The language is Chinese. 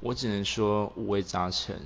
我只能说五味杂陈。